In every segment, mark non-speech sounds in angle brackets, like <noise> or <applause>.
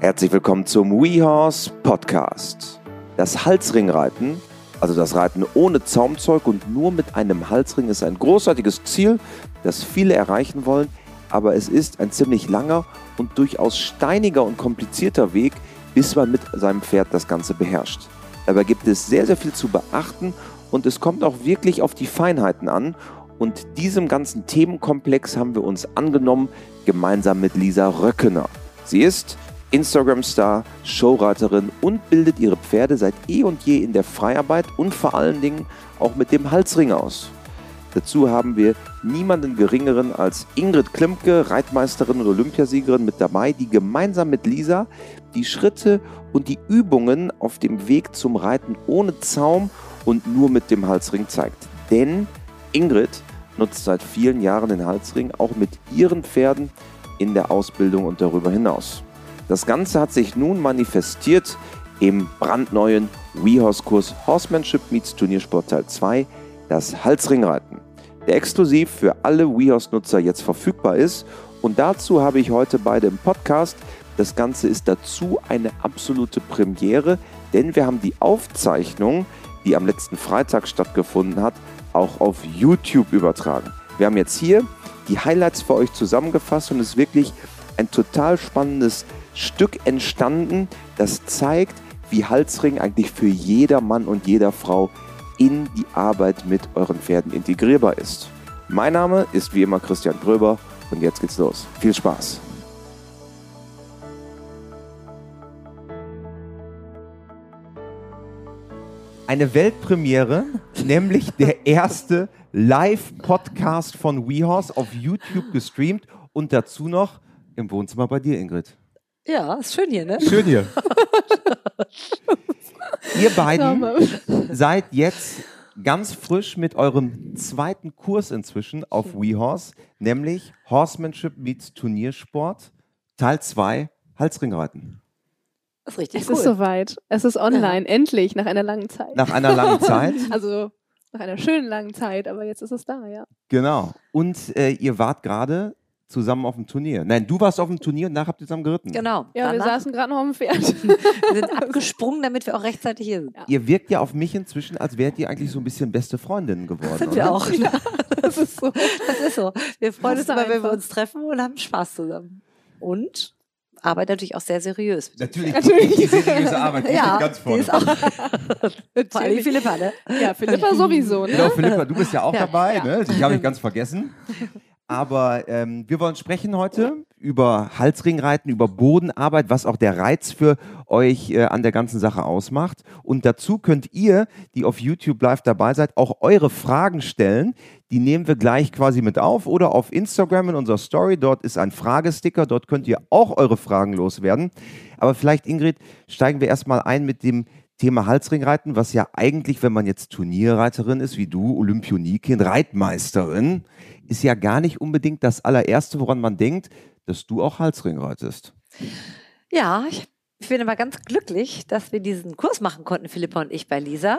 Herzlich willkommen zum WeHorse Podcast. Das Halsringreiten, also das Reiten ohne Zaumzeug und nur mit einem Halsring, ist ein großartiges Ziel, das viele erreichen wollen, aber es ist ein ziemlich langer und durchaus steiniger und komplizierter Weg, bis man mit seinem Pferd das Ganze beherrscht. Dabei gibt es sehr, sehr viel zu beachten und es kommt auch wirklich auf die Feinheiten an. Und diesem ganzen Themenkomplex haben wir uns angenommen, gemeinsam mit Lisa Röckener. Sie ist Instagram-Star, Showreiterin und bildet ihre Pferde seit eh und je in der Freiarbeit und vor allen Dingen auch mit dem Halsring aus. Dazu haben wir niemanden geringeren als Ingrid Klimke, Reitmeisterin und Olympiasiegerin mit dabei, die gemeinsam mit Lisa die Schritte und die Übungen auf dem Weg zum Reiten ohne Zaum und nur mit dem Halsring zeigt. Denn Ingrid nutzt seit vielen Jahren den Halsring auch mit ihren Pferden in der Ausbildung und darüber hinaus. Das Ganze hat sich nun manifestiert im brandneuen WeHorse-Kurs Horsemanship meets Turniersport Teil 2, das Halsringreiten, der exklusiv für alle WeHorse-Nutzer jetzt verfügbar ist. Und dazu habe ich heute beide im Podcast. Das Ganze ist dazu eine absolute Premiere, denn wir haben die Aufzeichnung, die am letzten Freitag stattgefunden hat, auch auf YouTube übertragen. Wir haben jetzt hier die Highlights für euch zusammengefasst und es ist wirklich ein total spannendes Stück entstanden, das zeigt, wie Halsring eigentlich für jeder Mann und jeder Frau in die Arbeit mit euren Pferden integrierbar ist. Mein Name ist wie immer Christian Gröber und jetzt geht's los. Viel Spaß! Eine Weltpremiere, nämlich der erste Live-Podcast von WeHorse auf YouTube gestreamt und dazu noch im Wohnzimmer bei dir, Ingrid. Ja, ist schön hier, ne? Schön hier. <laughs> Ihr beiden <laughs> seid jetzt ganz frisch mit eurem zweiten Kurs inzwischen auf WeHorse, nämlich Horsemanship meets Turniersport, Teil 2, Halsringreiten. Das ist richtig Es cool. ist soweit. Es ist online, endlich, nach einer langen Zeit. Nach einer langen Zeit. <laughs> also nach einer schönen langen Zeit, aber jetzt ist es da, ja. Genau. Und äh, ihr wart gerade zusammen auf dem Turnier. Nein, du warst auf dem Turnier und nachher habt ihr zusammen geritten. Genau. Ja, wir Danach- saßen gerade noch auf dem Pferd. wir sind abgesprungen, damit wir auch rechtzeitig hier sind. Ihr wirkt ja auf mich inzwischen, als wärt ihr eigentlich so ein bisschen beste Freundinnen geworden. Sind oder? wir auch. das ist so. Das ist so. Wir freuen uns immer, wenn wir uns treffen und haben Spaß zusammen. Und arbeiten natürlich auch sehr seriös. Natürlich, Natürlich. die seriöse Arbeit. die Ja, steht ganz die vorne. ist auch vor allem. Philippa, ne? Ja, Philippa sowieso, ne? Genau, Philippa, du bist ja auch Ja, dabei, ja. ne? Die habe ich ganz vergessen. Aber ähm, wir wollen sprechen heute über Halsringreiten, über Bodenarbeit, was auch der Reiz für euch äh, an der ganzen Sache ausmacht. Und dazu könnt ihr, die auf YouTube live dabei seid, auch eure Fragen stellen. Die nehmen wir gleich quasi mit auf oder auf Instagram in unserer Story. Dort ist ein Fragesticker. Dort könnt ihr auch eure Fragen loswerden. Aber vielleicht, Ingrid, steigen wir erstmal ein mit dem Thema Halsringreiten, was ja eigentlich, wenn man jetzt Turnierreiterin ist, wie du, Olympionikin, Reitmeisterin, ist ja gar nicht unbedingt das allererste, woran man denkt, dass du auch Halsring reitest. Ja, ich, bin aber ganz glücklich, dass wir diesen Kurs machen konnten, Philippa und ich bei Lisa,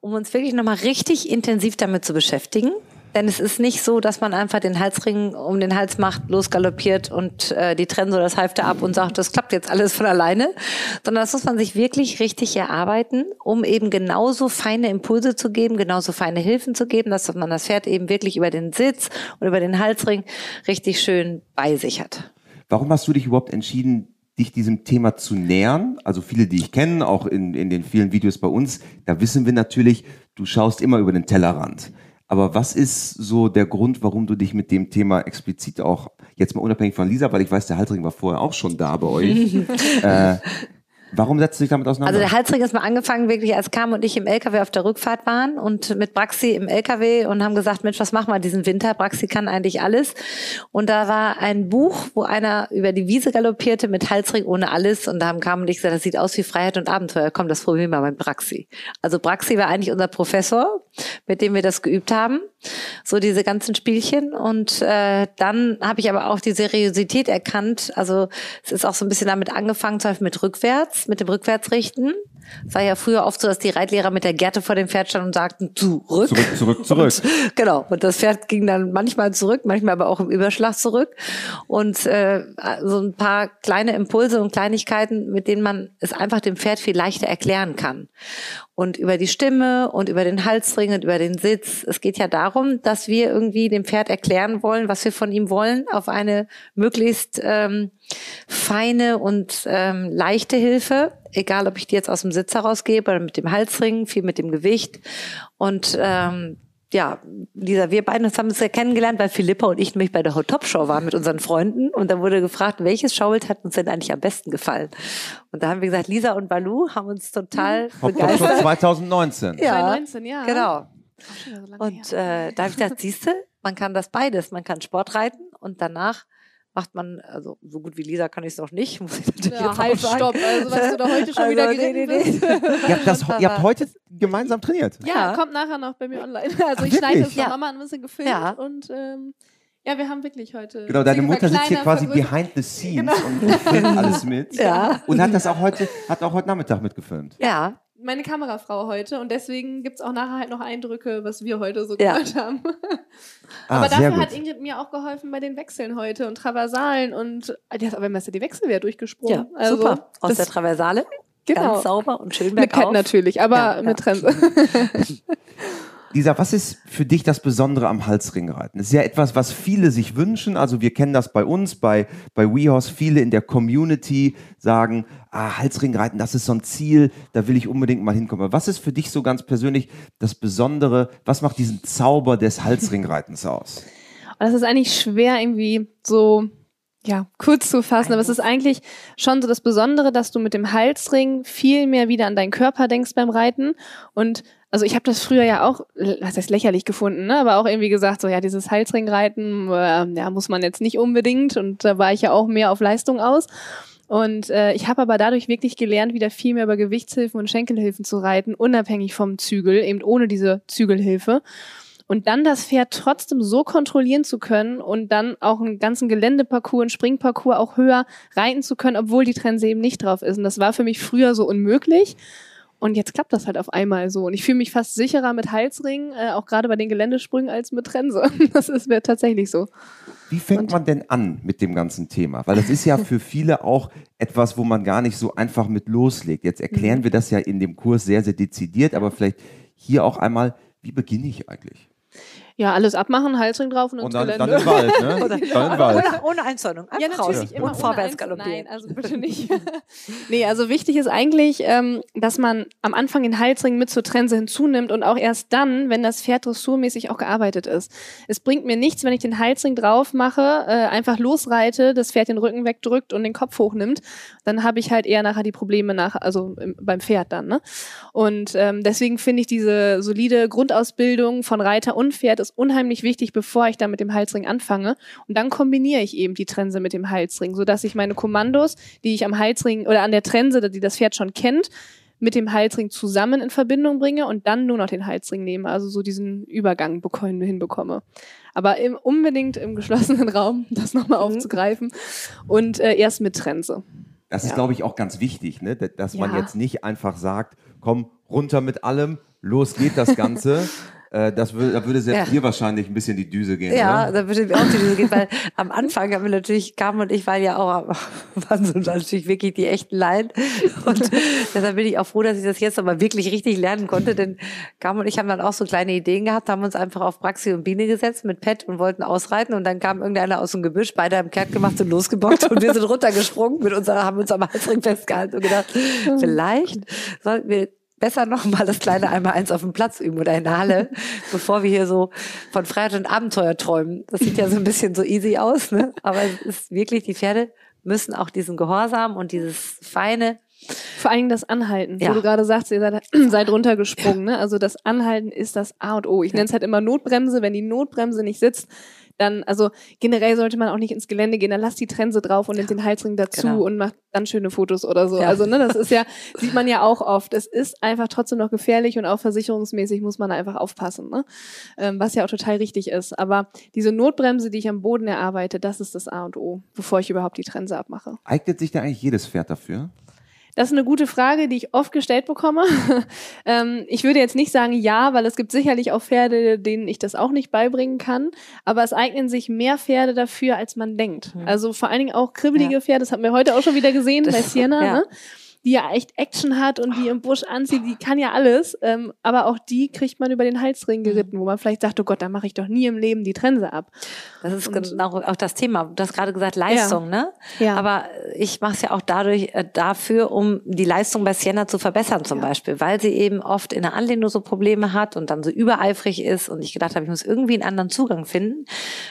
um uns wirklich nochmal richtig intensiv damit zu beschäftigen. Denn es ist nicht so, dass man einfach den Halsring um den Hals macht, losgaloppiert und äh, die trennen so das Halfter ab und sagt, das klappt jetzt alles von alleine, sondern das muss man sich wirklich richtig erarbeiten, um eben genauso feine Impulse zu geben, genauso feine Hilfen zu geben, dass man das Pferd eben wirklich über den Sitz und über den Halsring richtig schön bei sich hat. Warum hast du dich überhaupt entschieden, dich diesem Thema zu nähern? Also viele, die ich kenne, auch in, in den vielen Videos bei uns, da wissen wir natürlich, du schaust immer über den Tellerrand. Aber was ist so der Grund, warum du dich mit dem Thema explizit auch, jetzt mal unabhängig von Lisa, weil ich weiß, der Halsring war vorher auch schon da bei euch, <laughs> äh, warum setzt du dich damit auseinander? Also der Halsring ist mal angefangen, wirklich als Kam und ich im LKW auf der Rückfahrt waren und mit Braxi im LKW und haben gesagt, Mensch, was machen wir diesen Winter? Braxi kann eigentlich alles. Und da war ein Buch, wo einer über die Wiese galoppierte mit Halsring ohne alles und da haben Kam und ich gesagt, das sieht aus wie Freiheit und Abenteuer. Komm, das probieren wir mal mit Braxi. Also Braxi war eigentlich unser Professor, mit dem wir das geübt haben. So diese ganzen Spielchen. Und äh, dann habe ich aber auch die Seriosität erkannt. Also es ist auch so ein bisschen damit angefangen, zum Beispiel mit rückwärts, mit dem Rückwärtsrichten. Es war ja früher oft so, dass die Reitlehrer mit der Gerte vor dem Pferd standen und sagten, zurück. Zurück, zurück, zurück. <laughs> Und, genau. Und das Pferd ging dann manchmal zurück, manchmal aber auch im Überschlag zurück. Und äh, so ein paar kleine Impulse und Kleinigkeiten, mit denen man es einfach dem Pferd viel leichter erklären kann. Und über die Stimme und über den Halsring und über den Sitz. Es geht ja darum, dass wir irgendwie dem Pferd erklären wollen, was wir von ihm wollen, auf eine möglichst ähm, feine und ähm, leichte Hilfe, egal ob ich die jetzt aus dem Sitz herausgebe oder mit dem Halsring, viel mit dem Gewicht. Und ähm, ja, Lisa, wir beiden haben uns ja kennengelernt, weil Philippa und ich nämlich bei der Hot Top Show waren mit unseren Freunden und da wurde gefragt, welches Schaubild hat uns denn eigentlich am besten gefallen? Und da haben wir gesagt, Lisa und Balu haben uns total Hot Top Show begeistert. 2019. Ja, 2019, ja. genau. So Und äh, da habe ich gedacht, siehste, man kann das beides. Man kann Sport reiten und danach macht man, also so gut wie Lisa kann ich es noch nicht, <laughs> muss ich natürlich ja, jetzt halt, auch sagen. stopp. Also, was du da heute schon Also, wieder nee, geritten nee, nee. bist. <laughs> Ihr habt, das, ihr habt heute gemeinsam trainiert. Ja, Ja. kommt nachher noch bei mir online. <laughs> Also Ach, ich schneide es noch Ja. mal ein bisschen gefilmt Ja. und ähm, ja, wir haben wirklich heute. Genau, deine Mutter sitzt hier quasi behind the scenes und, und filmt alles mit. Ja. Und hat das auch heute, hat auch heute Nachmittag mitgefilmt. Ja, meine Kamerafrau heute und deswegen gibt's auch nachher halt noch Eindrücke, was wir heute so Ja. gehört haben. <laughs> Ah, aber sehr dafür hat Ingrid mir auch geholfen bei den Wechseln heute und Traversalen und die hat aber im Messer die Wechsel wieder durchgesprungen. ja, also, super. Aus das- der Traversale, genau. ganz sauber und schön Mit Pet bergauf. natürlich, aber Ja, ja. mit Trense. <laughs> <laughs> Lisa, was ist für dich das Besondere am Halsringreiten? Das ist ja etwas, was viele sich wünschen. Also wir kennen das bei uns, bei, bei WeHorse. Viele in der Community sagen, ah, Halsringreiten, das ist so ein Ziel, da will ich unbedingt mal hinkommen. Aber was ist für dich so ganz persönlich das Besondere? Was macht diesen Zauber des Halsringreitens aus? Das ist eigentlich schwer irgendwie so ja, kurz zu fassen, aber es ist eigentlich schon so das Besondere, dass du mit dem Halsring viel mehr wieder an deinen Körper denkst beim Reiten. Und also ich habe das früher ja auch, was heißt lächerlich gefunden, ne? aber auch irgendwie gesagt, so ja, dieses Halsringreiten, äh, ja, muss man jetzt nicht unbedingt. Und da war ich ja auch mehr auf Leistung aus. Und äh, ich habe aber dadurch wirklich gelernt, wieder viel mehr über Gewichtshilfen und Schenkelhilfen zu reiten, unabhängig vom Zügel, eben ohne diese Zügelhilfe. Und dann das Pferd trotzdem so kontrollieren zu können und dann auch einen ganzen Geländeparcours, einen Springparcours auch höher reiten zu können, obwohl die Trense eben nicht drauf ist. Und das war für mich früher so unmöglich. Und jetzt klappt das halt auf einmal so. Und ich fühle mich fast sicherer mit Halsringen, äh, auch gerade bei den Geländesprüngen, als mit Trense. <laughs> Das ist mir tatsächlich so. Wie fängt man denn an mit dem ganzen Thema? Weil das ist ja für viele auch etwas, wo man gar nicht so einfach mit loslegt. Jetzt erklären wir das ja in dem Kurs sehr, sehr dezidiert, aber vielleicht hier auch einmal, wie beginne ich eigentlich? Ja, alles abmachen, Halsring drauf und ins Und dann, Gelände. dann im Wald, ne? <laughs> dann im <laughs> Wald. Ohne, ohne Einzäunung. Ja, Einfach natürlich raus immer und vorwärts galoppieren. Nein, also bitte nicht. <laughs> nee, also wichtig ist eigentlich, ähm, dass man am Anfang den Halsring mit zur Trense hinzunimmt und auch erst dann, wenn das Pferd dressurmäßig auch gearbeitet ist. Es bringt mir nichts, wenn ich den Halsring drauf mache, äh, einfach losreite, das Pferd den Rücken wegdrückt und den Kopf hochnimmt. Dann habe ich halt eher nachher die Probleme nach, also im, beim Pferd dann. Ne? Und ähm, deswegen finde ich diese solide Grundausbildung von Reiter und Pferd ist unheimlich wichtig, bevor ich dann mit dem Halsring anfange. Und dann kombiniere ich eben die Trense mit dem Halsring, sodass ich meine Kommandos, die ich am Halsring oder an der Trense, die das Pferd schon kennt, mit dem Halsring zusammen in Verbindung bringe und dann nur noch den Halsring nehme, also so diesen Übergang beko- hinbekomme. Aber im, unbedingt im geschlossenen <laughs> Raum, das nochmal Mhm. aufzugreifen und äh, erst mit Trense. Das ist, Ja. glaube ich, auch ganz wichtig, ne? dass dass man Ja. jetzt nicht einfach sagt, komm, runter mit allem, los geht das Ganze. <laughs> äh, das würde, da würde selbst Ja. dir wahrscheinlich ein bisschen die Düse gehen. Ja, oder? da würde mir auch die Düse gehen, weil am Anfang haben wir natürlich, Carmen und ich waren ja auch, <laughs> waren so natürlich wirklich die echten Laien. Und <laughs> deshalb bin ich auch froh, dass ich das jetzt aber wirklich richtig lernen konnte, denn Carmen und ich haben dann auch so kleine Ideen gehabt, haben uns einfach auf Praxi und Biene gesetzt mit Pet und wollten ausreiten und dann kam irgendeiner aus dem Gebüsch, beide haben kehrt gemacht und losgebockt und wir sind runtergesprungen mit unserer, haben uns am Halsring festgehalten und gedacht, vielleicht sollten wir besser noch mal das kleine <laughs> einmal eins auf dem Platz üben oder in der Halle, <laughs> bevor wir hier so von Freiheit und Abenteuer träumen. Das sieht ja so ein bisschen so easy aus, ne? Aber es ist wirklich, die Pferde müssen auch diesen Gehorsam und dieses feine, Vor allem das Anhalten, Ja. wo du gerade sagst, ihr seid, <clears throat> seid runtergesprungen. Ne? Also das Anhalten ist das A und O. Ich nenne es halt immer Notbremse. Wenn die Notbremse nicht sitzt, dann, also generell sollte man auch nicht ins Gelände gehen, dann lasst die Trense drauf und nimmt den Halsring dazu Genau. und macht dann schöne Fotos oder so. Ja. Also, ne, das ist ja, <laughs> sieht man ja auch oft. Es ist einfach trotzdem noch gefährlich und auch versicherungsmäßig muss man einfach aufpassen, ne? Ähm, was ja auch total richtig ist. Aber diese Notbremse, die ich am Boden erarbeite, das ist das A und O, bevor ich überhaupt die Trense abmache. Eignet sich da eigentlich jedes Pferd dafür? Das ist eine gute Frage, die ich oft gestellt bekomme. <laughs> ähm, ich würde jetzt nicht sagen ja, weil es gibt sicherlich auch Pferde, denen ich das auch nicht beibringen kann. Aber es eignen sich mehr Pferde dafür, als man denkt. Mhm. Also vor allen Dingen auch kribbelige ja. Pferde, das haben wir heute auch schon wieder gesehen das, <laughs> bei Sienna. Ja. Ne? Die ja echt Action hat und die im Busch anzieht, die kann ja alles. Ähm, aber auch die kriegt man über den Halsring geritten, wo man vielleicht sagt, oh Gott, da mache ich doch nie im Leben die Trense ab. Das ist und, genau auch das Thema. Du hast gerade gesagt Leistung, ja. ne? Ja. Aber ich mache es ja auch dadurch äh, dafür, um die Leistung bei Sienna zu verbessern zum ja. Beispiel, weil sie eben oft in der Anlehnung so Probleme hat und dann so übereifrig ist und ich gedacht habe, ich muss irgendwie einen anderen Zugang finden,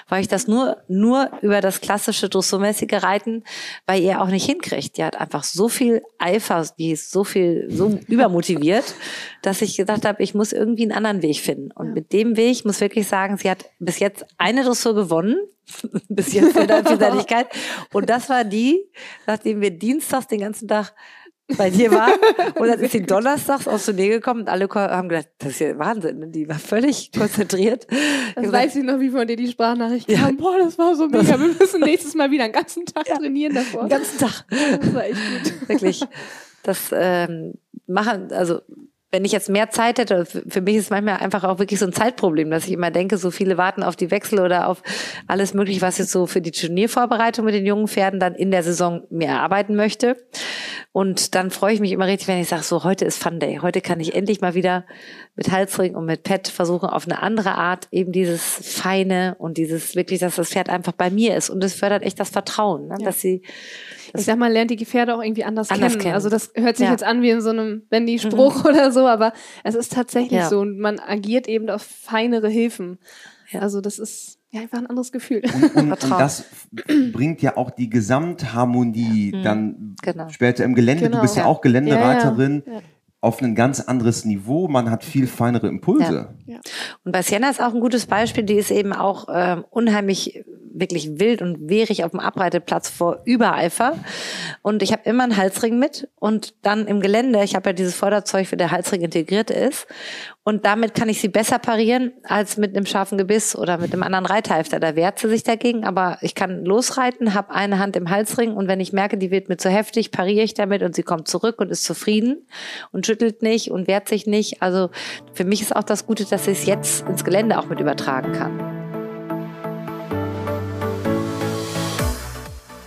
weil ich das nur nur über das klassische dressurmäßige Reiten bei ihr auch nicht hinkriegt. Die hat einfach so viel Eifer Eifer, die ist so viel, so übermotiviert, dass ich gedacht habe, ich muss irgendwie einen anderen Weg finden. Und ja. mit dem Weg muss wirklich sagen, sie hat bis jetzt eine Dressur gewonnen, <laughs> bis jetzt in der <laughs> Vielseitigkeit. Und das war die, nachdem wir dienstags den ganzen Tag bei dir war. <laughs> Und dann ist sie donnerstags aus der Nähe gekommen und alle haben gedacht, das ist ja Wahnsinn. Ne? Die war völlig <laughs> konzentriert. Das ich weiß ich noch, wie von dir die Sprachnachricht ja. kam. Boah, das war so mega. <laughs> Wir müssen nächstes Mal wieder einen ganzen Tag ja. trainieren davor. Den ganzen Tag. Das war echt gut. Wirklich. Das ähm, machen, also wenn ich jetzt mehr Zeit hätte, für mich ist manchmal einfach auch wirklich so ein Zeitproblem, dass ich immer denke, so viele warten auf die Wechsel oder auf alles mögliche, was jetzt so für die Turniervorbereitung mit den jungen Pferden dann in der Saison mehr erarbeiten möchte. Und dann freue ich mich immer richtig, wenn ich sage, so heute ist Fun Day. Heute kann ich endlich mal wieder mit Halsring und mit Pet versuchen, auf eine andere Art eben dieses Feine und dieses wirklich, dass das Pferd einfach bei mir ist. Und es fördert echt das Vertrauen, ne? ja. dass sie ich sag mal, lernt die Pferde auch irgendwie anders, anders kennen. kennen. Also das hört sich ja. jetzt an wie in so einem Bendy-Spruch mhm. oder so, aber es ist tatsächlich ja. so und man agiert eben auf feinere Hilfen. Ja. Also das ist ja einfach ein anderes Gefühl. Und, und, und das bringt ja auch die Gesamtharmonie mhm. dann genau. später im Gelände. Genau. Du bist ja auch Geländereiterin auf ein ganz anderes Niveau. Man hat viel feinere Impulse. Ja. Ja. Und bei Sienna ist auch ein gutes Beispiel. Die ist eben auch äh, unheimlich wirklich wild und wehrig auf dem Abreiteplatz vor Übereifer. Und ich habe immer einen Halsring mit und dann im Gelände, ich habe ja dieses Vorderzeug, für der Halsring integriert ist. Und damit kann ich sie besser parieren als mit einem scharfen Gebiss oder mit einem anderen Reithalfter. Da wehrt sie sich dagegen, aber ich kann losreiten, habe eine Hand im Halsring und wenn ich merke, die wird mir zu heftig, pariere ich damit und sie kommt zurück und ist zufrieden und schüttelt nicht und wehrt sich nicht. Also für mich ist auch das Gute, dass ich es jetzt ins Gelände auch mit übertragen kann.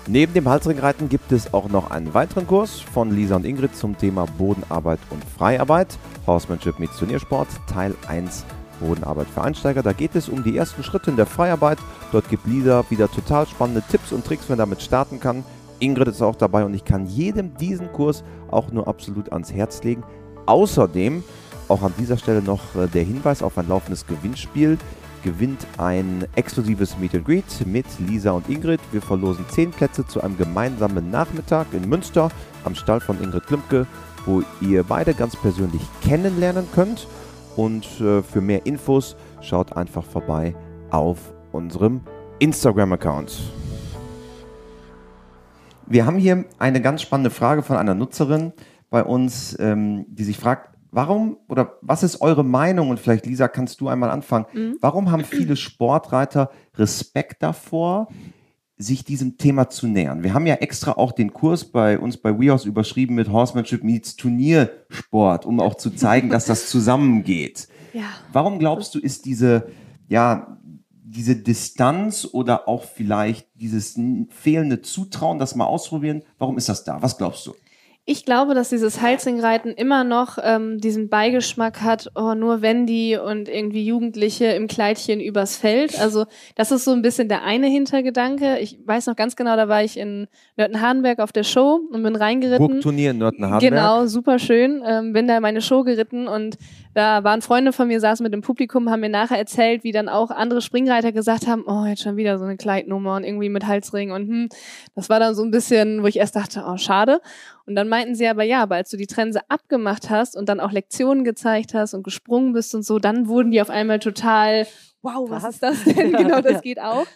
Neben dem Halsringreiten gibt es auch noch einen weiteren Kurs von Lisa und Ingrid zum Thema Bodenarbeit und Freiarbeit. Horsemanship mit Turniersport, Teil 1 Bodenarbeit für Einsteiger. Da geht es um die ersten Schritte in der Freiarbeit. Dort gibt Lisa wieder total spannende Tipps und Tricks, wenn man damit starten kann. Ingrid ist auch dabei und ich kann jedem diesen Kurs auch nur absolut ans Herz legen. Außerdem auch an dieser Stelle noch äh, der Hinweis auf ein laufendes Gewinnspiel gewinnt ein exklusives Meet and Greet mit Lisa und Ingrid. Wir verlosen 10 Plätze zu einem gemeinsamen Nachmittag in Münster am Stall von Ingrid Klimke, wo ihr beide ganz persönlich kennenlernen könnt. Und äh, für mehr Infos schaut einfach vorbei auf unserem Instagram-Account. Wir haben hier eine ganz spannende Frage von einer Nutzerin bei uns, ähm, die sich fragt, Warum oder was ist eure Meinung? Und vielleicht, Lisa, kannst du einmal anfangen. Mhm. Warum haben viele Sportreiter Respekt davor, sich diesem Thema zu nähern? Wir haben ja extra auch den Kurs bei uns bei WeHorse überschrieben mit Horsemanship meets Turniersport, um auch zu zeigen, dass das <laughs> zusammengeht. Ja. Warum glaubst du, ist diese, ja, diese Distanz oder auch vielleicht dieses fehlende Zutrauen, das mal ausprobieren, warum ist das da? Was glaubst du? Ich glaube, dass dieses Halsringreiten immer noch ähm, diesen Beigeschmack hat, oh, nur Wendy und irgendwie Jugendliche im Kleidchen übers Feld. Also das ist so ein bisschen der eine Hintergedanke. Ich weiß noch ganz genau, da war ich in Nörten-Hardenberg auf der Show und bin reingeritten. Burgturnier in Nörten-Hardenberg. Genau, super schön. Ähm, bin da meine Show geritten und da waren Freunde von mir, saßen mit dem Publikum, haben mir nachher erzählt, wie dann auch andere Springreiter gesagt haben, oh, jetzt schon wieder so eine Kleidnummer und irgendwie mit Halsring und hm, das war dann so ein bisschen, wo ich erst dachte, oh, schade. Und dann meinten sie aber, ja, aber als du die Trense abgemacht hast und dann auch Lektionen gezeigt hast und gesprungen bist und so, dann wurden die auf einmal total, wow, was, was ist das denn? <laughs> <laughs> genau, das ja. geht auch.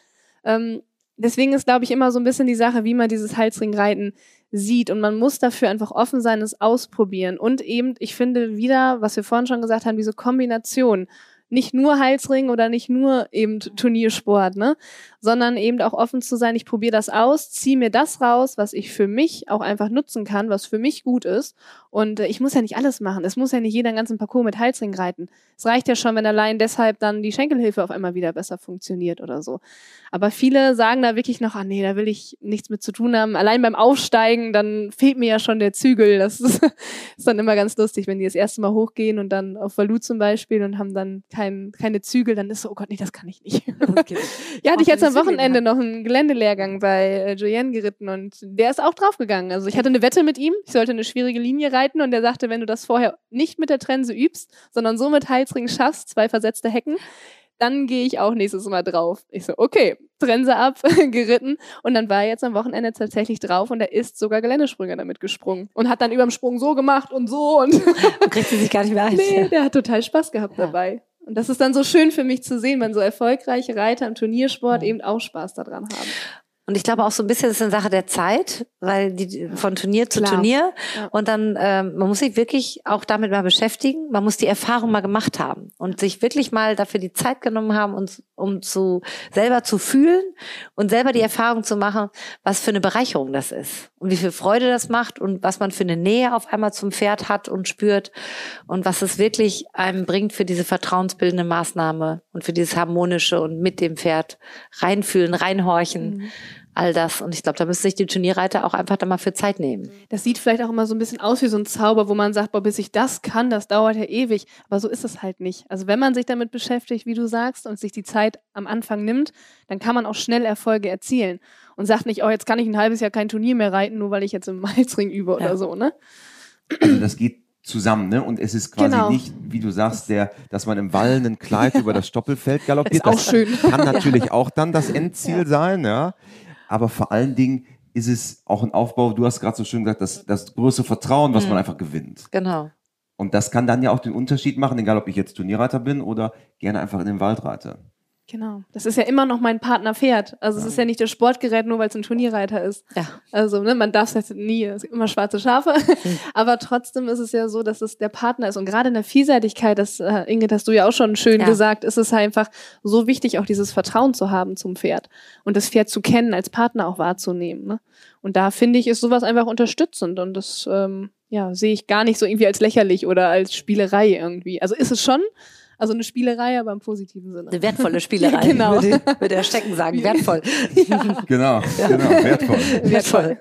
Ähm, deswegen ist, glaube ich, immer so ein bisschen die Sache, wie man dieses Halsringreiten sieht. Und man muss dafür einfach offen sein, es ausprobieren. Und eben, ich finde wieder, was wir vorhin schon gesagt haben, diese Kombination. nicht nur Halsring oder nicht nur eben Turniersport, ne? Sondern eben auch offen zu sein, ich probiere das aus, ziehe mir das raus, was ich für mich auch einfach nutzen kann, was für mich gut ist. Und äh, ich muss ja nicht alles machen. Es muss ja nicht jeder ganzen Parcours mit Halsring reiten. Es reicht ja schon, wenn allein deshalb dann die Schenkelhilfe auf einmal wieder besser funktioniert oder so. Aber viele sagen da wirklich noch, ah nee, da will ich nichts mit zu tun haben. Allein beim Aufsteigen, dann fehlt mir ja schon der Zügel. Das ist, <laughs> ist dann immer ganz lustig, wenn die das erste Mal hochgehen und dann auf Valu zum Beispiel und haben dann kein, keine Zügel, dann ist so, oh Gott, nee, das kann ich nicht. Okay. <laughs> ja, hatte ich jetzt am Wochenende noch einen Geländelehrgang bei äh, Julienne geritten und der ist auch draufgegangen. Also ich hatte eine Wette mit ihm, ich sollte eine schwierige Linie reiten und der sagte, wenn du das vorher nicht mit der Trense übst, sondern so mit Halsring schaffst, zwei versetzte Hecken, dann gehe ich auch nächstes Mal drauf. Ich so, okay, Trense ab, <laughs> geritten. Und dann war er jetzt am Wochenende tatsächlich drauf und er ist sogar Geländesprünge damit gesprungen. Und hat dann über dem Sprung so gemacht und so. Und, <laughs> und kriegt sie sich gar nicht mehr ein. Nee, der hat total Spaß gehabt ja. dabei. Und das ist dann so schön für mich zu sehen, wenn so erfolgreiche Reiter im Turniersport ja. eben auch Spaß daran haben. Und ich glaube auch so ein bisschen ist eine Sache der Zeit, weil die von Turnier zu Klar. Turnier ja. und dann ähm, man muss sich wirklich auch damit mal beschäftigen. Man muss die Erfahrung mal gemacht haben und sich wirklich mal dafür die Zeit genommen haben, und, um zu selber zu fühlen und selber die Erfahrung zu machen, was für eine Bereicherung das ist und wie viel Freude das macht und was man für eine Nähe auf einmal zum Pferd hat und spürt und was es wirklich einem bringt für diese vertrauensbildende Maßnahme und für dieses harmonische und mit dem Pferd reinfühlen, reinhorchen. Mhm all das. Und ich glaube, da müssen sich die Turnierreiter auch einfach da mal für Zeit nehmen. Das sieht vielleicht auch immer so ein bisschen aus wie so ein Zauber, wo man sagt, boah, bis ich das kann, das dauert ja ewig. Aber so ist es halt nicht. Also wenn man sich damit beschäftigt, wie du sagst, und sich die Zeit am Anfang nimmt, dann kann man auch schnell Erfolge erzielen. Und sagt nicht, oh, jetzt kann ich ein halbes Jahr kein Turnier mehr reiten, nur weil ich jetzt im Malzring übe ja. oder so, ne? Also das geht zusammen, ne? Und es ist quasi genau. nicht, wie du sagst, der, dass man im wallenden Kleid <laughs> über das Stoppelfeld galoppiert. Ist auch das schön. kann <laughs> natürlich ja. auch dann das Endziel ja. sein, ja aber vor allen Dingen ist es auch ein Aufbau, du hast gerade so schön gesagt, das, das größte Vertrauen, was mhm. man einfach gewinnt. Genau. Und das kann dann ja auch den Unterschied machen, egal ob ich jetzt Turnierreiter bin oder gerne einfach in den Wald reite. Genau. Das ist ja immer noch mein Partnerpferd. Also ja. es ist ja nicht das Sportgerät, nur weil es ein Turnierreiter ist. Ja. Also ne, man darf es nie, es gibt immer schwarze Schafe. Mhm. <laughs> Aber trotzdem ist es ja so, dass es der Partner ist. Und gerade in der Vielseitigkeit, das äh, Ingrid, hast du ja auch schon schön ja. gesagt, ist es einfach so wichtig, auch dieses Vertrauen zu haben zum Pferd und das Pferd zu kennen, als Partner auch wahrzunehmen. Ne? Und da finde ich, ist sowas einfach unterstützend und das ähm, ja, sehe ich gar nicht so irgendwie als lächerlich oder als Spielerei irgendwie. Also ist es schon, also eine Spielerei, aber im positiven Sinne. Eine wertvolle <laughs> Spielerei, genau. würde, würde der Stecken sagen. Wertvoll. <laughs> Ja. Genau, genau, wertvoll. Wertvoll.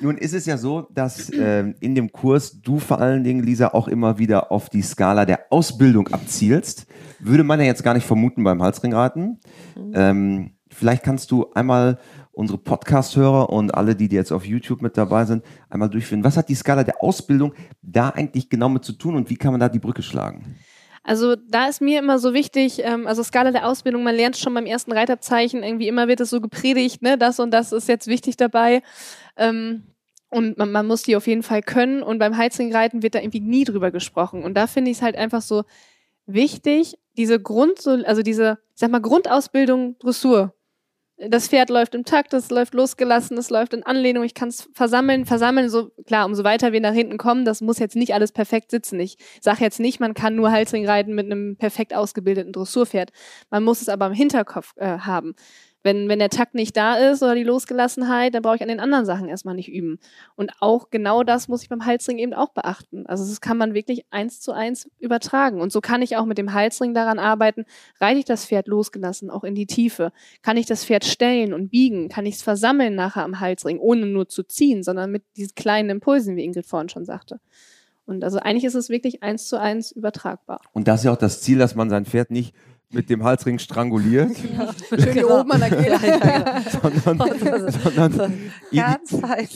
Nun ist es ja so, dass äh, in dem Kurs du vor allen Dingen, Lisa, auch immer wieder auf die Skala der Ausbildung abzielst. Würde man ja jetzt gar nicht vermuten beim Halsringreiten. Mhm. Ähm, vielleicht kannst du einmal unsere Podcast-Hörer und alle, die jetzt auf YouTube mit dabei sind, einmal durchführen. Was hat die Skala der Ausbildung da eigentlich genau mit zu tun und wie kann man da die Brücke schlagen? Also da ist mir immer so wichtig, ähm, also Skala der Ausbildung, man lernt schon beim ersten Reitabzeichen, irgendwie immer wird es so gepredigt, ne, das und das ist jetzt wichtig dabei. Ähm, und man, man muss die auf jeden Fall können. Und beim Heizringreiten wird da irgendwie nie drüber gesprochen. Und da finde ich es halt einfach so wichtig, diese Grund, also diese, sag mal, Grundausbildung Dressur das Pferd läuft im Takt, es läuft losgelassen, es läuft in Anlehnung, ich kann es versammeln, versammeln, so klar, umso weiter wir nach hinten kommen, das muss jetzt nicht alles perfekt sitzen. Ich sage jetzt nicht, man kann nur Halsring reiten mit einem perfekt ausgebildeten Dressurpferd. Man muss es aber im Hinterkopf äh, haben. Wenn, wenn der Takt nicht da ist oder die Losgelassenheit, dann brauche ich an den anderen Sachen erstmal nicht üben. Und auch genau das muss ich beim Halsring eben auch beachten. Also das kann man wirklich eins zu eins übertragen. Und so kann ich auch mit dem Halsring daran arbeiten, reite ich das Pferd losgelassen, auch in die Tiefe. Kann ich das Pferd stellen und biegen? Kann ich es versammeln nachher am Halsring, ohne nur zu ziehen, sondern mit diesen kleinen Impulsen, wie Ingrid vorhin schon sagte. Und also eigentlich ist es wirklich eins zu eins übertragbar. Und das ist ja auch das Ziel, dass man sein Pferd nicht mit dem Halsring stranguliert. <laughs> Genau. Schön hier oben an der Kehle. sondern, sondern ide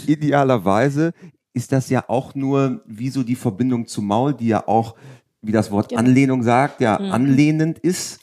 idealerweise ist das ja auch nur wie so die Verbindung zum Maul, die ja auch, wie das Wort Anlehnung sagt, ja mhm. anlehnend ist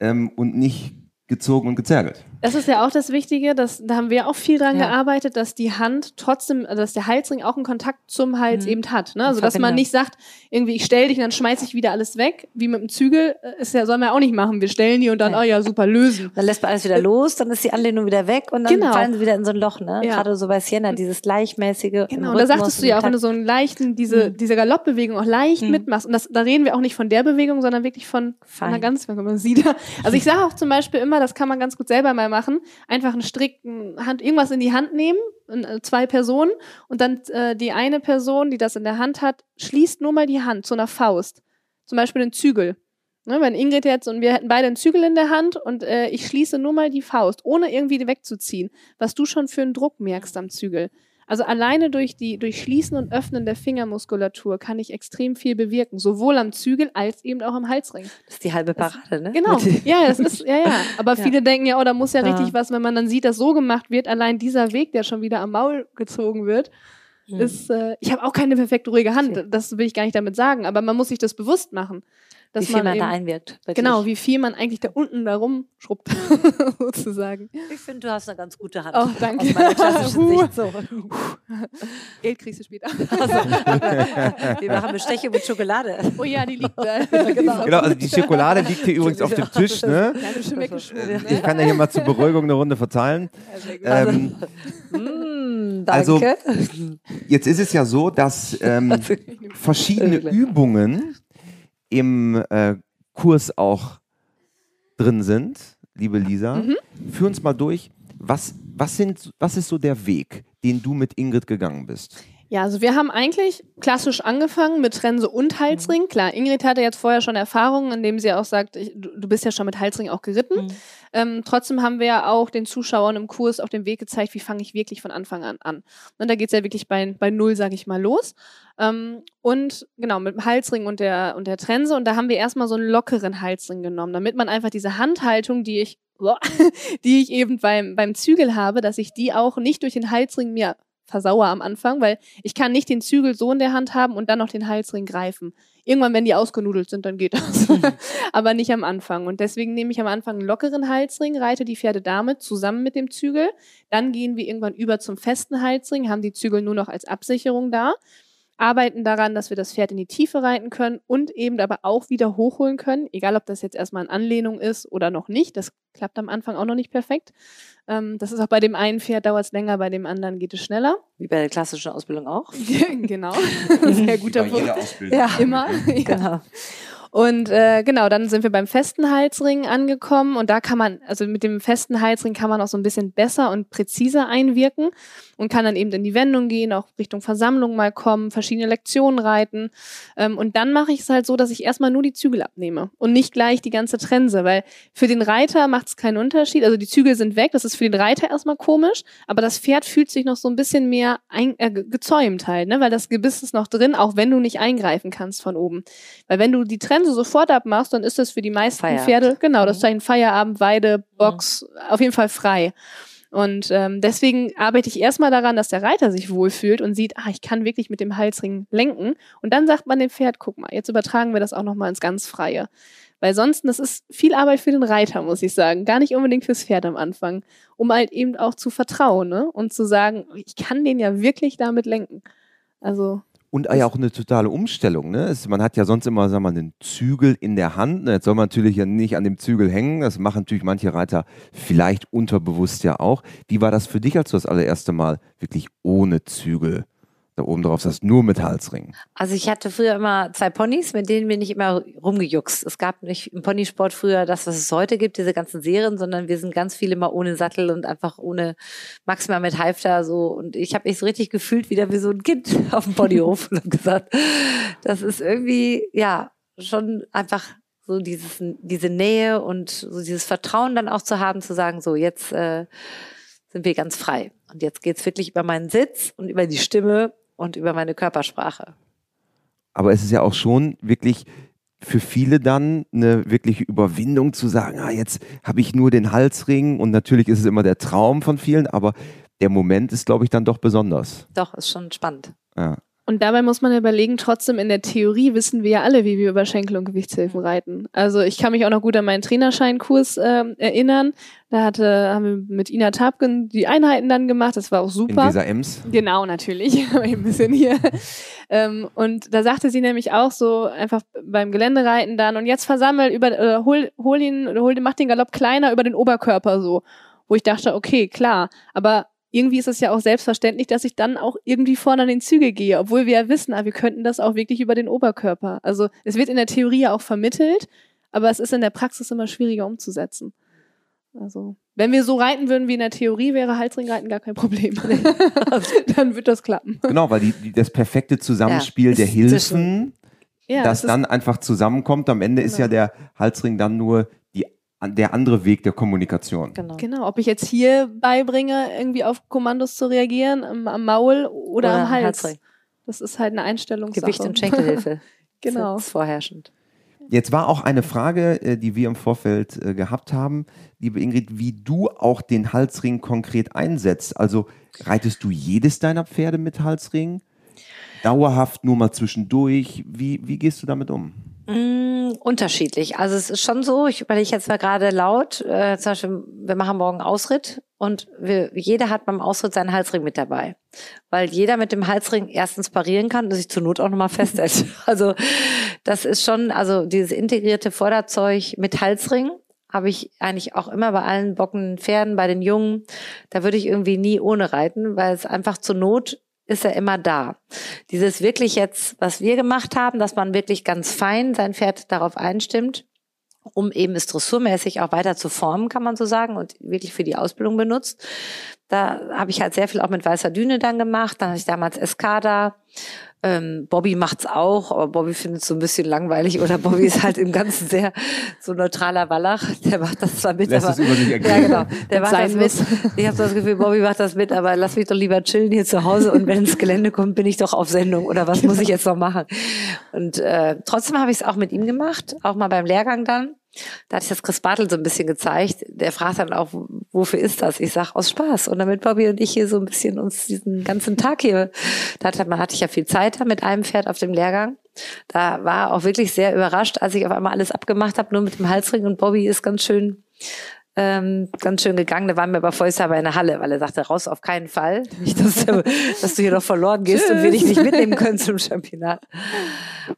ähm, und nicht gezogen und gezergelt. Das ist ja auch das Wichtige, dass, da haben wir auch viel dran Ja. gearbeitet, dass die Hand trotzdem, also dass der Halsring auch einen Kontakt zum Hals Mhm. eben hat. Ne? Also dass man nicht sagt, irgendwie ich stell dich und dann schmeiß ich wieder alles weg, wie mit dem Zügel, äh, ist ja, soll man ja auch nicht machen. Wir stellen die und dann, Ja. oh ja, super, lösen. Dann lässt man alles wieder los, dann ist die Anlehnung wieder weg und dann Genau. fallen sie wieder in so ein Loch, ne? Ja. Gerade so bei Sienna, dieses gleichmäßige. Genau, und da sagtest du ja auch, wenn du so einen leichten, diese, Mhm. diese Galoppbewegung auch leicht Mhm. mitmachst. Und das, da reden wir auch nicht von der Bewegung, sondern wirklich von, einer ganz, wenn man sieht. <laughs> Also ich sage auch zum Beispiel immer, das kann man ganz gut selber mal machen, einfach einen Strick, ein Hand, irgendwas in die Hand nehmen, äh, zwei Personen, und dann äh, die eine Person, die das in der Hand hat, schließt nur mal die Hand zu einer Faust. Zum Beispiel den Zügel. Ne, wenn Ingrid jetzt und wir hätten beide einen Zügel in der Hand und äh, ich schließe nur mal die Faust, ohne irgendwie wegzuziehen, was du schon für einen Druck merkst am Zügel. Also alleine durch die durch Schließen und Öffnen der Fingermuskulatur kann ich extrem viel bewirken, sowohl am Zügel als eben auch am Halsring. Das ist die halbe Parade, ne? Genau. Ja, das ist ja ja. Aber <laughs> Ja. viele denken ja, oh, da muss ja Ja. richtig was, wenn man dann sieht, dass so gemacht wird. Allein dieser Weg, der schon wieder am Maul gezogen wird, Mhm. ist. Äh, ich habe auch keine perfekt ruhige Hand. Das will ich gar nicht damit sagen. Aber man muss sich das bewusst machen, wie viel man, man, eben, da einwirkt. genau, wie viel man eigentlich da unten da rumschrubbt, <laughs> sozusagen. Ich finde, du hast eine ganz gute Hand. Oh, danke. Sicht so. <laughs> Geld kriegst du später. Also, <laughs> wir machen Besteche mit Schokolade. Oh ja, die liegt da. Genau. Genau, also die Schokolade liegt hier übrigens auf dem Tisch. Ne? Weggeschoben. Ich Ne? kann ja hier mal zur Beruhigung eine Runde verteilen. Ja. Ähm, Mm, Also- danke. jetzt ist es ja so, dass ähm, verschiedene. Übungen im äh, Kurs auch drin sind, liebe Lisa. Mhm. Führ uns mal durch. Was, was, sind, was ist so der Weg, den du mit Ingrid gegangen bist? Ja, also wir haben eigentlich klassisch angefangen mit Trense und Halsring. Klar, Ingrid hatte jetzt vorher schon Erfahrungen, indem sie auch sagt, ich, du, bist ja schon mit Halsring auch geritten. Mhm. Ähm, trotzdem haben wir ja auch den Zuschauern im Kurs auf dem Weg gezeigt, wie fange ich wirklich von Anfang an an. Und da geht's ja wirklich bei, bei Null, sage ich mal, los. Ähm, und genau, mit dem Halsring und der, und der Trense. Und da haben wir erstmal so einen lockeren Halsring genommen, damit man einfach diese Handhaltung, die ich, <laughs> die ich eben beim, beim Zügel habe, dass ich die auch nicht durch den Halsring mir versauere am Anfang, weil ich kann nicht den Zügel so in der Hand haben und dann noch den Halsring greifen. Irgendwann, wenn die ausgenudelt sind, dann geht das. <laughs> Aber nicht am Anfang. Und deswegen nehme ich am Anfang einen lockeren Halsring, reite die Pferde damit zusammen mit dem Zügel. Dann gehen wir irgendwann über zum festen Halsring, haben die Zügel nur noch als Absicherung da, arbeiten daran, dass wir das Pferd in die Tiefe reiten können und eben aber auch wieder hochholen können, egal ob das jetzt erstmal in Anlehnung ist oder noch nicht. Das klappt am Anfang auch noch nicht perfekt. Ähm, das ist auch bei dem einen Pferd dauert es länger, bei dem anderen geht es schneller. Wie bei der klassischen Ausbildung auch. <laughs> genau. <laughs> Sehr guter Punkt. Ausbildung. Ja. Immer. <laughs> ja. Genau. Und äh, genau, dann sind wir beim festen Halsring angekommen und da kann man, also mit dem festen Halsring kann man auch so ein bisschen besser und präziser einwirken und kann dann eben in die Wendung gehen, auch Richtung Versammlung mal kommen, verschiedene Lektionen reiten. Ähm, und dann mache ich es halt so, dass ich erstmal nur die Zügel abnehme und nicht gleich die ganze Trense, weil für den Reiter macht es keinen Unterschied. Also die Zügel sind weg, das ist für den Reiter erstmal komisch, aber das Pferd fühlt sich noch so ein bisschen mehr ein, äh, ge- gezäumt halt, ne? weil das Gebiss ist noch drin, auch wenn du nicht eingreifen kannst von oben. Weil wenn du die Trense sofort abmachst, dann ist das für die meisten Feierabend. Pferde, genau, das Mhm. Zeichen Feierabend, Weide, Box, auf jeden Fall frei. Und ähm, deswegen arbeite ich erstmal daran, dass der Reiter sich wohlfühlt und sieht, ah, ich kann wirklich mit dem Halsring lenken. Und dann sagt man dem Pferd, guck mal, jetzt übertragen wir das auch nochmal ins ganz Freie. Weil sonst, das ist viel Arbeit für den Reiter, muss ich sagen. Gar nicht unbedingt fürs Pferd am Anfang. Um halt eben auch zu vertrauen ne? und zu sagen, ich kann den ja wirklich damit lenken. Also, Und ja auch eine totale Umstellung. Ne? Es, man hat ja sonst immer sagen wir, mal, einen Zügel in der Hand. Ne? Jetzt soll man natürlich ja nicht an dem Zügel hängen. Das machen natürlich manche Reiter vielleicht unterbewusst ja auch. Wie war das für dich, als du das allererste Mal wirklich ohne Zügel da oben drauf saß, nur mit Halsring? Also ich hatte früher immer zwei Ponys, mit denen bin ich immer rumgejuckst. Es gab nicht im Ponysport früher das, was es heute gibt, diese ganzen Serien, sondern wir sind ganz viel immer ohne Sattel und einfach ohne maximal mit Halfter so. Und ich habe mich so richtig gefühlt wieder wie so ein Kind <laughs> auf dem Ponyhof und hab gesagt, das ist irgendwie ja schon einfach so dieses diese Nähe und so dieses Vertrauen dann auch zu haben, zu sagen, so jetzt äh, sind wir ganz frei und jetzt geht's wirklich über meinen Sitz und über die Stimme und über meine Körpersprache. Aber es ist ja auch schon wirklich für viele dann eine wirkliche Überwindung zu sagen, ah, jetzt habe ich nur den Halsring und natürlich ist es immer der Traum von vielen, aber der Moment ist, glaube ich, dann doch besonders. Doch, ist schon spannend. Ja. Und dabei muss man überlegen, trotzdem in der Theorie wissen wir ja alle, wie wir über Schenkel- und Gewichtshilfen reiten. Also ich kann mich auch noch gut an meinen Trainerscheinkurs äh, erinnern. Da hatte, haben wir mit Ina Tapken die Einheiten dann gemacht. Das war auch super. In dieser Ems. Genau, natürlich. <laughs> ein bisschen hier. ähm, und da sagte sie nämlich auch so einfach beim Geländereiten dann und jetzt versammel über, äh, hol, hol ihn, hol den, mach den Galopp kleiner über den Oberkörper so. Wo ich dachte, okay, klar. Aber irgendwie ist es ja auch selbstverständlich, dass ich dann auch irgendwie vorne an den Zügel gehe, obwohl wir ja wissen, ah, wir könnten das auch wirklich über den Oberkörper. Also es wird in der Theorie ja auch vermittelt, aber es ist in der Praxis immer schwieriger umzusetzen. Also wenn wir so reiten würden wie in der Theorie, wäre Halsringreiten gar kein Problem. <laughs> dann wird das klappen. Genau, weil die, die, das perfekte Zusammenspiel Ja, der ist Hilfen, Ja, das ist- dann einfach zusammenkommt. Am Ende ist Genau. ja der Halsring dann nur der andere Weg der Kommunikation. Genau. Genau, ob ich jetzt hier beibringe, irgendwie auf Kommandos zu reagieren, am, am Maul oder, am Hals. Halsring. Das ist halt eine Einstellungssache. Gewicht und <laughs> Schenkelhilfe. <laughs> Genau. Das ist vorherrschend. Jetzt war auch eine Frage, äh, die wir im Vorfeld äh, gehabt haben, liebe Ingrid, wie du auch den Halsring konkret einsetzt. Also reitest du jedes deiner Pferde mit Halsring? Dauerhaft nur mal zwischendurch? Wie, wie gehst du damit um? Mm, unterschiedlich. Also es ist schon so, ich überlege jetzt mal gerade laut, äh, zum Beispiel, wir machen morgen Ausritt und wir, jeder hat beim Ausritt seinen Halsring mit dabei. Weil jeder mit dem Halsring erstens parieren kann und sich zur Not auch nochmal festhält. <laughs> <laughs> Also das ist schon, also dieses integrierte Vorderzeug mit Halsring habe ich eigentlich auch immer bei allen bockenden Pferden, bei den Jungen. Da würde ich irgendwie nie ohne reiten, weil es einfach zur Not ist er immer da. Dieses wirklich jetzt, was wir gemacht haben, dass man wirklich ganz fein sein Pferd darauf einstimmt, um eben es dressurmäßig auch weiter zu formen, kann man so sagen, und wirklich für die Ausbildung benutzt. Da habe ich halt sehr viel auch mit Weißer Düne dann gemacht. Dann hatte ich damals Escada. Ähm, Bobby macht's auch, aber Bobby findet es so ein bisschen langweilig oder Bobby ist halt im Ganzen sehr so neutraler Wallach. Der macht das zwar mit, Lässt aber es über sich ja genau, der macht das mit. Ich habe das Gefühl, Bobby macht das mit, aber lass mich doch lieber chillen hier zu Hause und wenn ins Gelände kommt, bin ich doch auf Sendung oder was muss ich jetzt noch machen? Und äh, trotzdem habe ich es auch mit ihm gemacht, auch mal beim Lehrgang dann. Da hatte ich das Chris Bartel so ein bisschen gezeigt. Der fragt dann auch, wofür ist das? Ich sag aus Spaß. Und damit Bobby und ich hier so ein bisschen uns diesen ganzen Tag hier, da hatte, man hatte ich ja viel Zeit da mit einem Pferd auf dem Lehrgang. Da war auch wirklich sehr überrascht, als ich auf einmal alles abgemacht habe, nur mit dem Halsring und Bobby ist ganz schön ähm, ganz schön gegangen. Da waren wir aber vollstabber in der Halle, weil er sagte, raus auf keinen Fall. <laughs> Nicht, dass, du- dass du hier noch verloren gehst und wir dich nicht mitnehmen können zum Championat.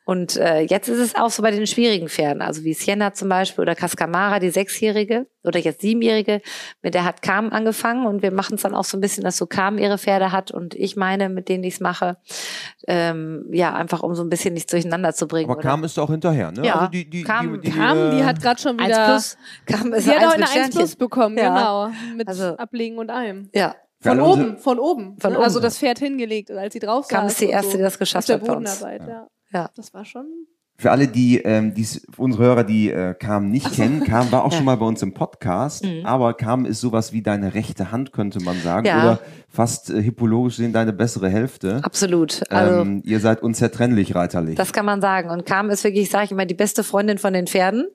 Und äh, jetzt ist es auch so bei den schwierigen Pferden, also wie Sienna zum Beispiel oder Cascamara, die Sechsjährige oder jetzt Siebenjährige, mit der hat Carmen angefangen und wir machen es dann auch so ein bisschen, dass so Carmen ihre Pferde hat und ich meine, mit denen ich es mache, ähm, ja, einfach um so ein bisschen nichts durcheinander zu bringen. Aber Carmen ist auch hinterher, ne? Ja, also die, die, Carmen- die, die, Carmen, die äh, hat gerade schon wieder. plus, Carmen ist Sie hat auch eine mit 1 plus bekommen, Ja. genau. Mit Also- Ablegen und allem. Ja, Von oben, von oben. Von ne? Also oben. das Pferd hingelegt, als sie drauf saß ist die erste, so. die das geschafft hat bei uns. Bodenarbeit, ja. Ja. Das war schon. Für alle, die ähm, die's, unsere Hörer, die äh, Carmen nicht kennen, Carmen war auch Ja. schon mal bei uns im Podcast, Mhm. aber Carmen ist sowas wie deine rechte Hand, könnte man sagen, Ja. oder fast äh, hippologisch sehen deine bessere Hälfte. Absolut. Also ähm, ihr seid unzertrennlich reiterlich. Das kann man sagen. Und Carmen ist wirklich, sage ich immer, die beste Freundin von den Pferden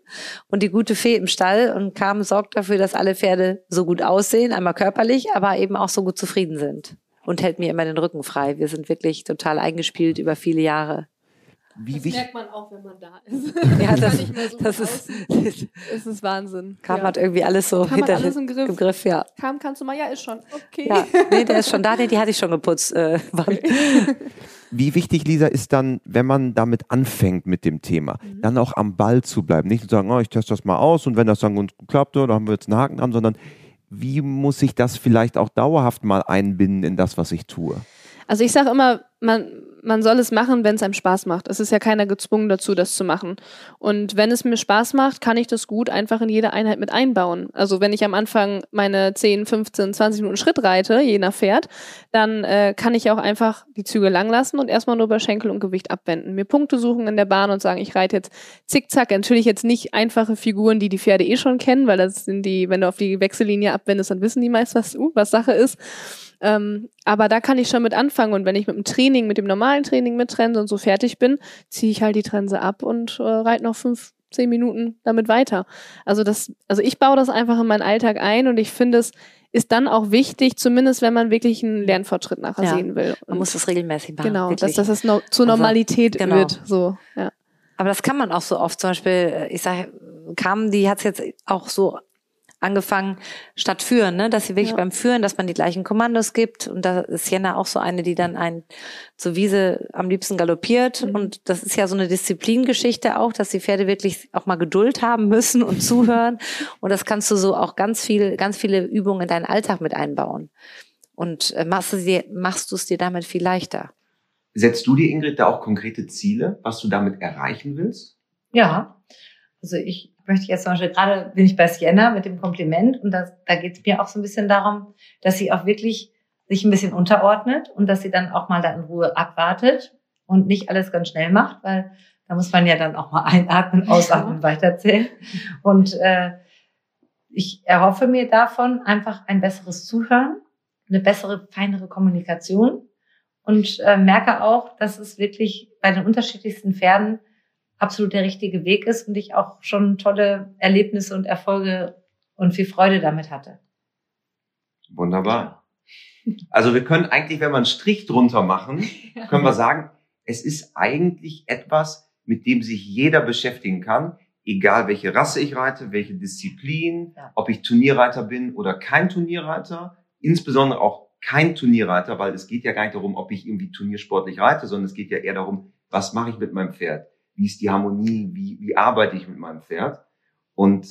und die gute Fee im Stall. Und Carmen sorgt dafür, dass alle Pferde so gut aussehen, einmal körperlich, aber eben auch so gut zufrieden sind. Und hält mir immer den Rücken frei. Wir sind wirklich total eingespielt über viele Jahre. Wie wichtig? man auch, wenn man da ist. <laughs> Ja, das, nicht mehr so das ist, Es <laughs> ist Wahnsinn. Carmen ja. hat irgendwie alles so Carmen hat hinter alles im Griff. im Griff, ja. Kam, kannst du mal? Ja, ist schon. Okay. Ja, nee, der ist schon da, <laughs> nee, die hatte ich schon geputzt. Äh, wann? Wie wichtig, Lisa, ist dann, wenn man damit anfängt mit dem Thema, Mhm. dann auch am Ball zu bleiben. Nicht zu sagen, oh, ich teste das mal aus und wenn das dann gut klappt, oh, da haben wir jetzt einen Haken dran, sondern wie muss ich das vielleicht auch dauerhaft mal einbinden in das, was ich tue? Also ich sage immer, man, man soll es machen, wenn es einem Spaß macht. Es ist ja keiner gezwungen dazu, das zu machen. Und wenn es mir Spaß macht, kann ich das gut einfach in jede Einheit mit einbauen. Also wenn ich am Anfang meine 10, 15, 20 Minuten Schritt reite, je nach Pferd, dann äh, kann ich auch einfach die Züge lang lassen und erstmal nur bei Schenkel und Gewicht abwenden. Mir Punkte suchen in der Bahn und sagen, ich reite jetzt zickzack. Natürlich jetzt nicht einfache Figuren, die die Pferde eh schon kennen, weil das sind die, wenn du auf die Wechsellinie abwendest, dann wissen die meist, was, uh, was Sache ist. Ähm, aber da kann ich schon mit anfangen und wenn ich mit dem Training, mit dem normalen Training mit Trense und so fertig bin, ziehe ich halt die Trense ab und äh, reite noch fünf, zehn Minuten damit weiter. Also das, also ich baue das einfach in meinen Alltag ein und ich finde es ist dann auch wichtig, zumindest wenn man wirklich einen Lernfortschritt nachher Ja. sehen will. Man muss das regelmäßig machen. genau, wirklich. dass, dass es no, zur Also, Normalität genau. wird. So, ja. Aber das kann man auch so oft. Zum Beispiel, äh, ich sage, kam, die hat es jetzt auch so angefangen statt führen, ne? dass sie wirklich Ja. beim Führen, dass man die gleichen Kommandos gibt. Und da ist Jena auch so eine, die dann ein zur Wiese am liebsten galoppiert. Mhm. Und das ist ja so eine Disziplingeschichte auch, dass die Pferde wirklich auch mal Geduld haben müssen und <laughs> zuhören. Und das kannst du so auch ganz viel, ganz viele Übungen in deinen Alltag mit einbauen. Und äh, machst du dir, machst du es dir damit viel leichter. Setzt du dir, Ingrid, da auch konkrete Ziele, was du damit erreichen willst? Ja, also ich möchte jetzt zum Beispiel, gerade bin ich bei Sienna mit dem Kompliment und das, da geht es mir auch so ein bisschen darum, dass sie auch wirklich sich ein bisschen unterordnet und dass sie dann auch mal da in Ruhe abwartet und nicht alles ganz schnell macht, weil da muss man ja dann auch mal <laughs> einatmen, ausatmen, weiterzählen. Und äh, ich erhoffe mir davon einfach ein besseres Zuhören, eine bessere, feinere Kommunikation und äh, merke auch, dass es wirklich bei den unterschiedlichsten Pferden absolut der richtige Weg ist und ich auch schon tolle Erlebnisse und Erfolge und viel Freude damit hatte. Wunderbar. Also wir können eigentlich, wenn wir einen Strich drunter machen, <laughs> können wir sagen, es ist eigentlich etwas, mit dem sich jeder beschäftigen kann, egal welche Rasse ich reite, welche Disziplin, Ja. ob ich Turnierreiter bin oder kein Turnierreiter, insbesondere auch kein Turnierreiter, weil es geht ja gar nicht darum, ob ich irgendwie turniersportlich reite, sondern es geht ja eher darum, was mache ich mit meinem Pferd? Wie ist die Harmonie? Wie, wie arbeite ich mit meinem Pferd? Und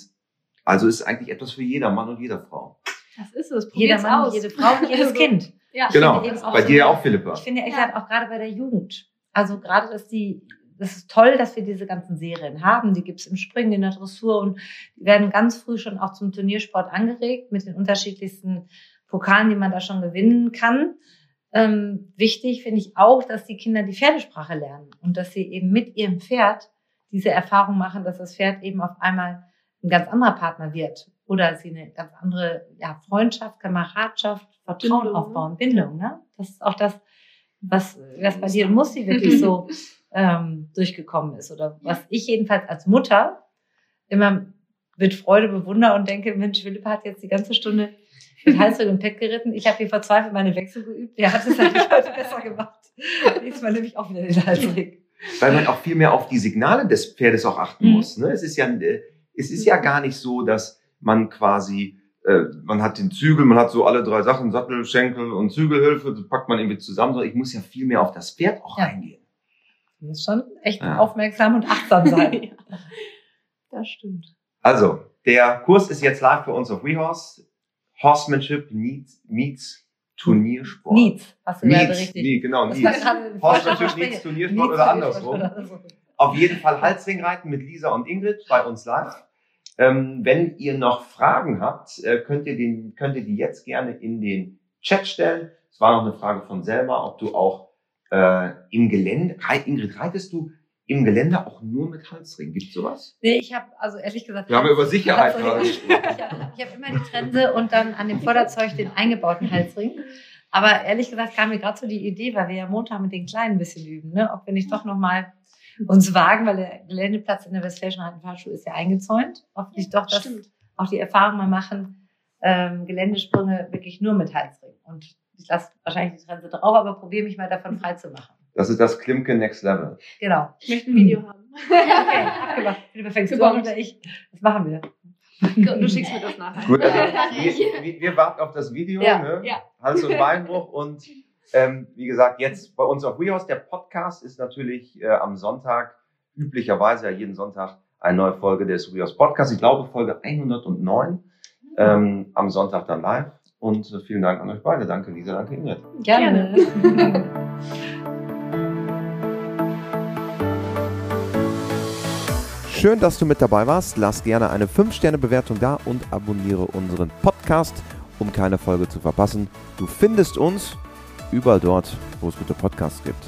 also ist eigentlich etwas für jeder Mann und jede Frau. Das ist es. Jeder Probiert's Mann, aus. jede Frau und jedes <laughs> Also, Kind. Ja. Genau. Bei dir ja auch, Philippa. Ich finde ehrlich Ja. gesagt auch gerade bei der Jugend. Also gerade, dass die, das ist toll, dass wir diese ganzen Serien haben. Die gibt's im Springen, in der Dressur und die werden ganz früh schon auch zum Turniersport angeregt mit den unterschiedlichsten Pokalen, die man da schon gewinnen kann. Ähm, wichtig finde ich auch, dass die Kinder die Pferdesprache lernen und dass sie eben mit ihrem Pferd diese Erfahrung machen, dass das Pferd eben auf einmal ein ganz anderer Partner wird oder sie eine ganz andere ja, Freundschaft, Kameradschaft, Vertrauen Bindung, aufbauen, Bindung. Ne? Das ist auch das, was, was bei dir und Musti wirklich so <laughs> ähm, durchgekommen ist oder was ich jedenfalls als Mutter immer mit Freude bewundere und denke, Mensch, Philipp hat jetzt die ganze Stunde mit <laughs> Halsring und Pet geritten. Ich habe hier verzweifelt meine Wechsel geübt. Der hat es natürlich heute <laughs> besser gemacht. Nächstes Mal nehme ich auch wieder den Halsring. weil man auch viel mehr auf die Signale des Pferdes auch achten Mhm. muss. Ne? Es ist ja, äh, es ist ja gar nicht so, dass man quasi, äh, man hat den Zügel, man hat so alle drei Sachen, Sattel, Schenkel und Zügelhilfe, das packt man irgendwie zusammen. sondern Ich muss ja viel mehr auf das Pferd auch Ja. eingehen. Du musst schon echt Ja. aufmerksam und achtsam sein. <laughs> Das stimmt. Also, der Kurs ist jetzt live bei uns auf WeHorse. Horsemanship meets, meets Turniersport. Needs, hast du gerade Meets, richtig. nee, genau, Needs. gerade Horsemanship meets Turniersport Needs oder andersrum. Auf jeden Fall Halsringreiten mit Lisa und Ingrid bei uns live. Ähm, wenn ihr noch Fragen habt, äh, könnt, ihr den, könnt ihr die jetzt gerne in den Chat stellen. Es war noch eine Frage von Selma, ob du auch äh, im Gelände, Ingrid, reitest du im Gelände auch nur mit Halsring? Gibt sowas? Nee, ich habe, also ehrlich gesagt. Wir haben ja über Sicherheit gerade <laughs> Ich gesprochen. habe hab immer die Trense und dann an dem Vorderzeug den eingebauten Halsring. Aber ehrlich gesagt kam mir gerade so die Idee, weil wir ja Montag mit den Kleinen ein bisschen üben, ne? ob wir nicht doch nochmal uns wagen, weil der Geländeplatz in der Westfälischen Reitenfahrschule ist ja eingezäunt, ob nicht doch das, Stimmt. auch die Erfahrung mal machen, ähm, Geländesprünge wirklich nur mit Halsring. Und ich lasse wahrscheinlich die Trense drauf, aber probiere mich mal davon frei zu machen. Das ist das Klimke Next Level. Genau. Ich möchte ein Video haben. <laughs> Okay, abgemacht. Philippa, fängst du an oder ich? Das machen wir. Du schickst mir das nachher. Gut, also <laughs> Ja. wir, wir, wir warten auf das Video, Ja, ne? ja. Hals- und Beinbruch und ähm, wie gesagt, jetzt bei uns auf WeHouse, der Podcast ist natürlich äh, am Sonntag, üblicherweise ja jeden Sonntag eine neue Folge des WeHouse Podcasts. Ich glaube Folge 109, ähm, am Sonntag dann live. Und äh, vielen Dank an euch beide. Danke Lisa, danke Ingrid. Gerne. <laughs> Schön, dass du mit dabei warst. Lass gerne eine 5-Sterne-Bewertung da und abonniere unseren Podcast, um keine Folge zu verpassen. Du findest uns überall dort, wo es gute Podcasts gibt.